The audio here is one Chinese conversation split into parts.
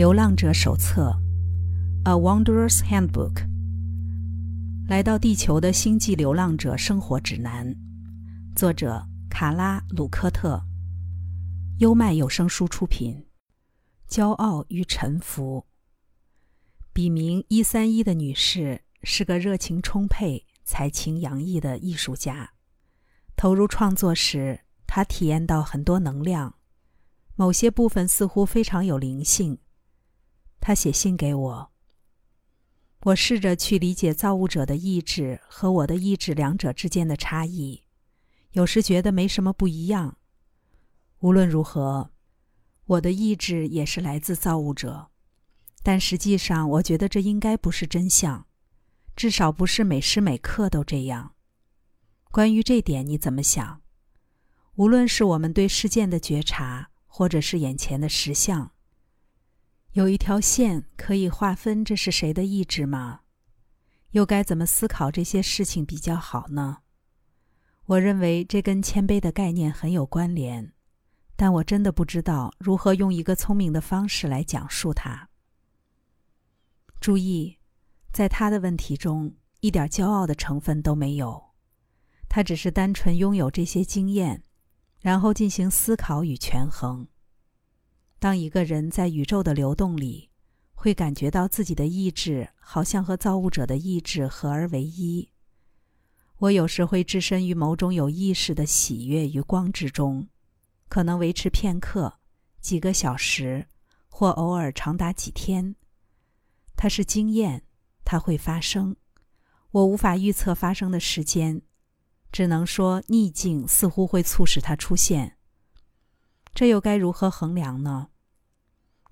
流浪者手册》（A Wanderer's Handbook），来到地球的星际流浪者生活指南，作者卡拉·鲁科特，优麦有声书出品。骄傲与臣服。笔名一三一的女士是个热情充沛、才情洋溢的艺术家。投入创作时，她体验到很多能量，某些部分似乎非常有灵性。他写信给我。我试着去理解造物者的意志和我的意志两者之间的差异，有时觉得没什么不一样。无论如何。我的意志也是来自造物者，但实际上，我觉得这应该不是真相，至少不是每时每刻都这样。关于这点，你怎么想？无论是我们对事件的觉察，或者是眼前的实相，有一条线可以划分这是谁的意志吗？又该怎么思考这些事情比较好呢？我认为这跟谦卑的概念很有关联。但我真的不知道如何用一个聪明的方式来讲述它。注意，在他的问题中一点骄傲的成分都没有，他只是单纯拥有这些经验，然后进行思考与权衡。当一个人在宇宙的流动里，会感觉到自己的意志好像和造物者的意志合而为一。我有时会置身于某种有意识的喜悦与光之中。可能维持片刻、几个小时，或偶尔长达几天。它是经验，它会发生。我无法预测发生的时间，只能说逆境似乎会促使它出现。这又该如何衡量呢？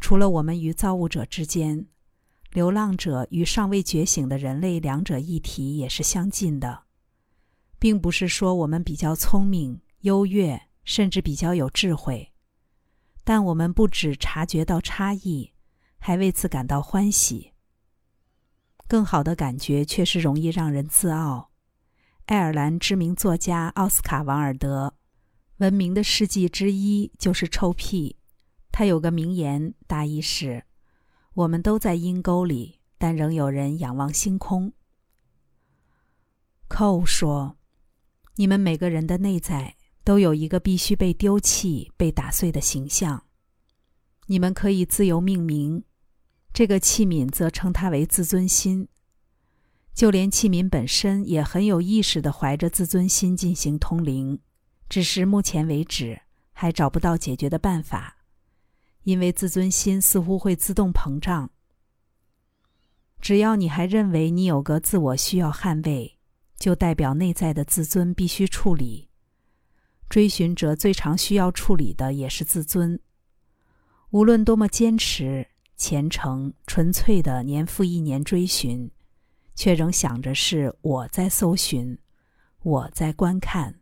除了我们与造物者之间，流浪者与尚未觉醒的人类两者一体也是相近的，并不是说我们比较聪明、优越。甚至比较有智慧，但我们不只察觉到差异，还为此感到欢喜。更好的感觉确实容易让人自傲。爱尔兰知名作家奥斯卡·王尔德，闻名的事迹之一就是臭屁。他有个名言，大意是：“我们都在阴沟里，但仍有人仰望星空。”寇说：“你们每个人的内在。”都有一个必须被丢弃、被打碎的形象。你们可以自由命名，这个器皿则称它为自尊心。就连器皿本身也很有意识地怀着自尊心进行通灵，只是目前为止还找不到解决的办法，因为自尊心似乎会自动膨胀。只要你还认为你有个自我需要捍卫，就代表内在的自尊必须处理。追寻者最常需要处理的也是自尊。无论多么坚持、虔诚、纯粹的年复一年追寻，却仍想着是我在搜寻，我在观看，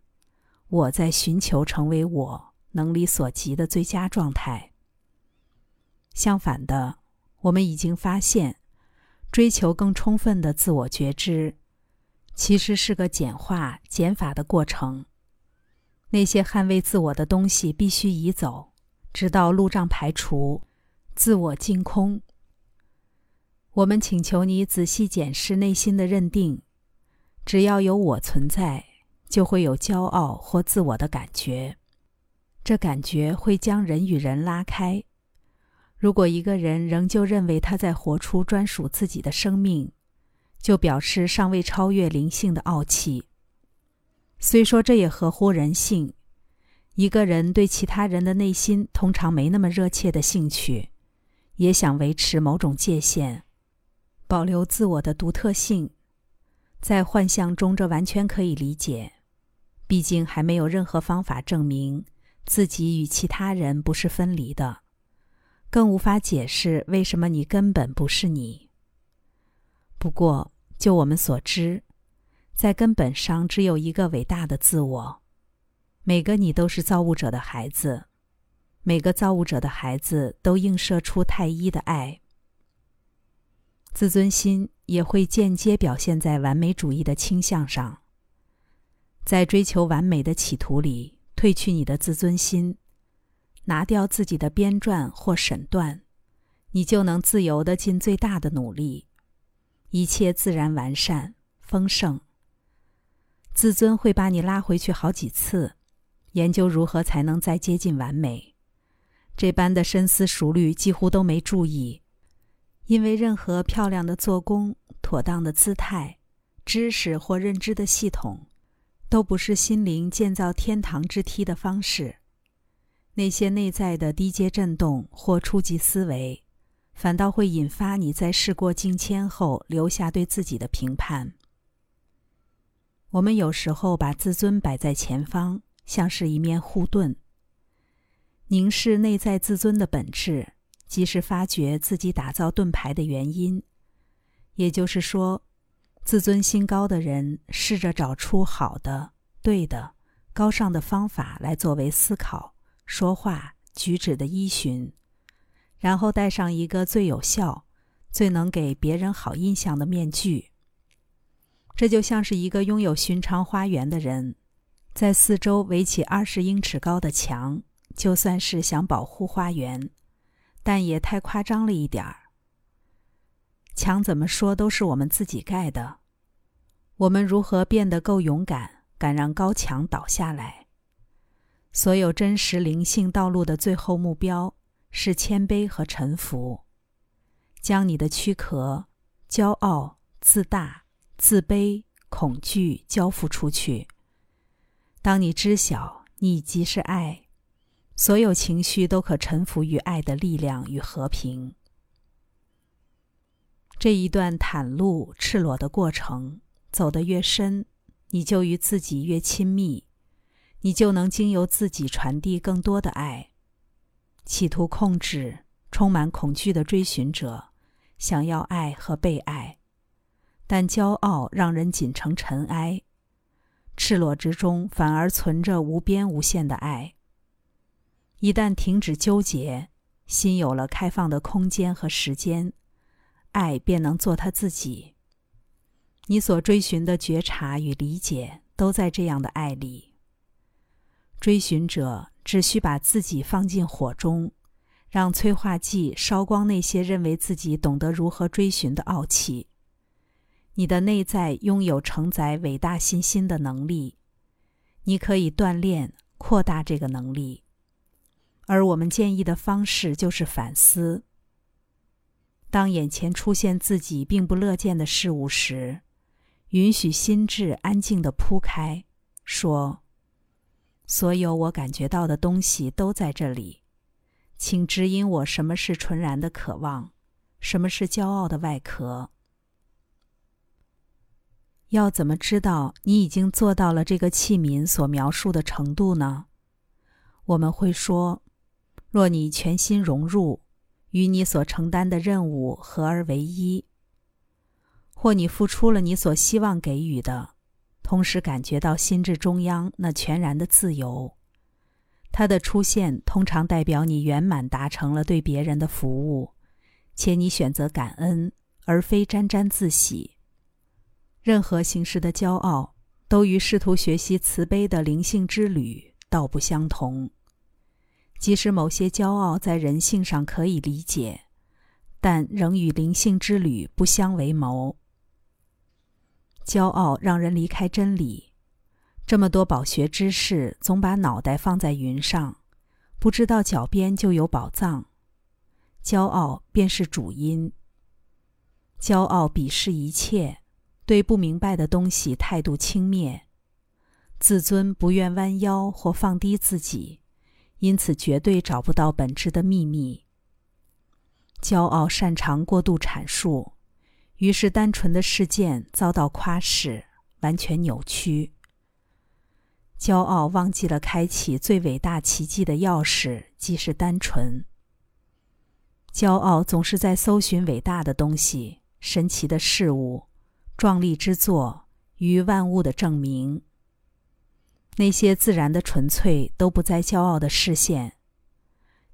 我在寻求成为我能力所及的最佳状态。相反的，我们已经发现，追求更充分的自我觉知，其实是个简化、减法的过程。那些捍卫自我的东西必须移走，直到路障排除，自我净空。我们请求你仔细检视内心的认定：只要有我存在，就会有骄傲或自我的感觉。这感觉会将人与人拉开。如果一个人仍旧认为他在活出专属自己的生命，就表示尚未超越灵性的傲气。虽说这也合乎人性，一个人对其他人的内心通常没那么热切的兴趣，也想维持某种界限，保留自我的独特性。在幻象中，这完全可以理解。毕竟还没有任何方法证明自己与其他人不是分离的，更无法解释为什么你根本不是你。不过，就我们所知。在根本上，只有一个伟大的自我。每个你都是造物者的孩子，每个造物者的孩子都映射出太一的爱。自尊心也会间接表现在完美主义的倾向上。在追求完美的企图里，褪去你的自尊心，拿掉自己的编撰或审断，你就能自由的尽最大的努力，一切自然完善丰盛。自尊会把你拉回去好几次，研究如何才能再接近完美。这般的深思熟虑几乎都没注意，因为任何漂亮的做工、妥当的姿态、知识或认知的系统，都不是心灵建造天堂之梯的方式。那些内在的低阶震动或初级思维。反倒会引发你在事过境迁后留下对自己的评判。我们有时候把自尊摆在前方，像是一面护盾。凝视内在自尊的本质，及时发掘自己打造盾牌的原因。也就是说，自尊心高的人试着找出好的、对的、高尚的方法来作为思考、说话、举止的依循。然后戴上一个最有效、最能给别人好印象的面具。这就像是一个拥有寻常花园的人，在四周围起二十英尺高的墙，就算是想保护花园，但也太夸张了一点儿。墙怎么说都是我们自己盖的，我们如何变得够勇敢，敢让高墙倒下来？所有真实灵性道路的最后目标。是谦卑和臣服，将你的躯壳、骄傲、自大、自卑、恐惧交付出去。当你知晓你即是爱，所有情绪都可臣服于爱的力量与和平。这一段袒露、赤裸的过程走得越深，你就与自己越亲密，你就能经由自己传递更多的爱。企图控制充满恐惧的追寻者，想要爱和被爱，但骄傲让人紧成尘埃。赤裸之中反而存着无边无限的爱。一旦停止纠结，心有了开放的空间和时间，爱便能做他自己。你所追寻的觉察与理解，都在这样的爱里。追寻者。只需把自己放进火中，让催化剂烧光那些认为自己懂得如何追寻的傲气。你的内在拥有承载伟大信心的能力，你可以锻炼、扩大这个能力。而我们建议的方式就是反思。当眼前出现自己并不乐见的事物时，允许心智安静的铺开，说。所有我感觉到的东西都在这里，请指引我什么是纯然的渴望，什么是骄傲的外壳。要怎么知道你已经做到了这个器皿所描述的程度呢？我们会说：若你全心融入，与你所承担的任务合而为一，或你付出了你所希望给予的。同时感觉到心智中央那全然的自由，它的出现通常代表你圆满达成了对别人的服务，且你选择感恩而非沾沾自喜。任何形式的骄傲都与试图学习慈悲的灵性之旅道不相同。即使某些骄傲在人性上可以理解，但仍与灵性之旅不相为谋。骄傲让人离开真理。这么多饱学之士总把脑袋放在云上，不知道脚边就有宝藏。骄傲便是主因。骄傲鄙视一切，对不明白的东西态度轻蔑，自尊不愿弯腰或放低自己，因此绝对找不到本质的秘密。骄傲擅长过度阐述。于是，单纯的事件遭到夸饰，完全扭曲。骄傲忘记了开启最伟大奇迹的钥匙，即是单纯。骄傲总是在搜寻伟大的东西、神奇的事物、壮丽之作与万物的证明。那些自然的纯粹都不在骄傲的视线。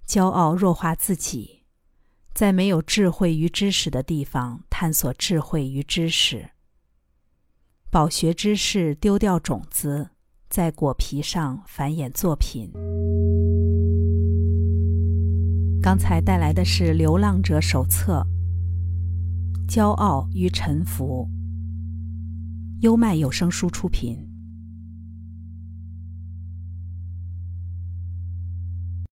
骄傲弱化自己。在没有智慧与知识的地方探索智慧与知识，饱学知识丢掉种子，在果皮上繁衍作品。刚才带来的是《流浪者手册》，骄傲与沉浮。优麦有声书出品。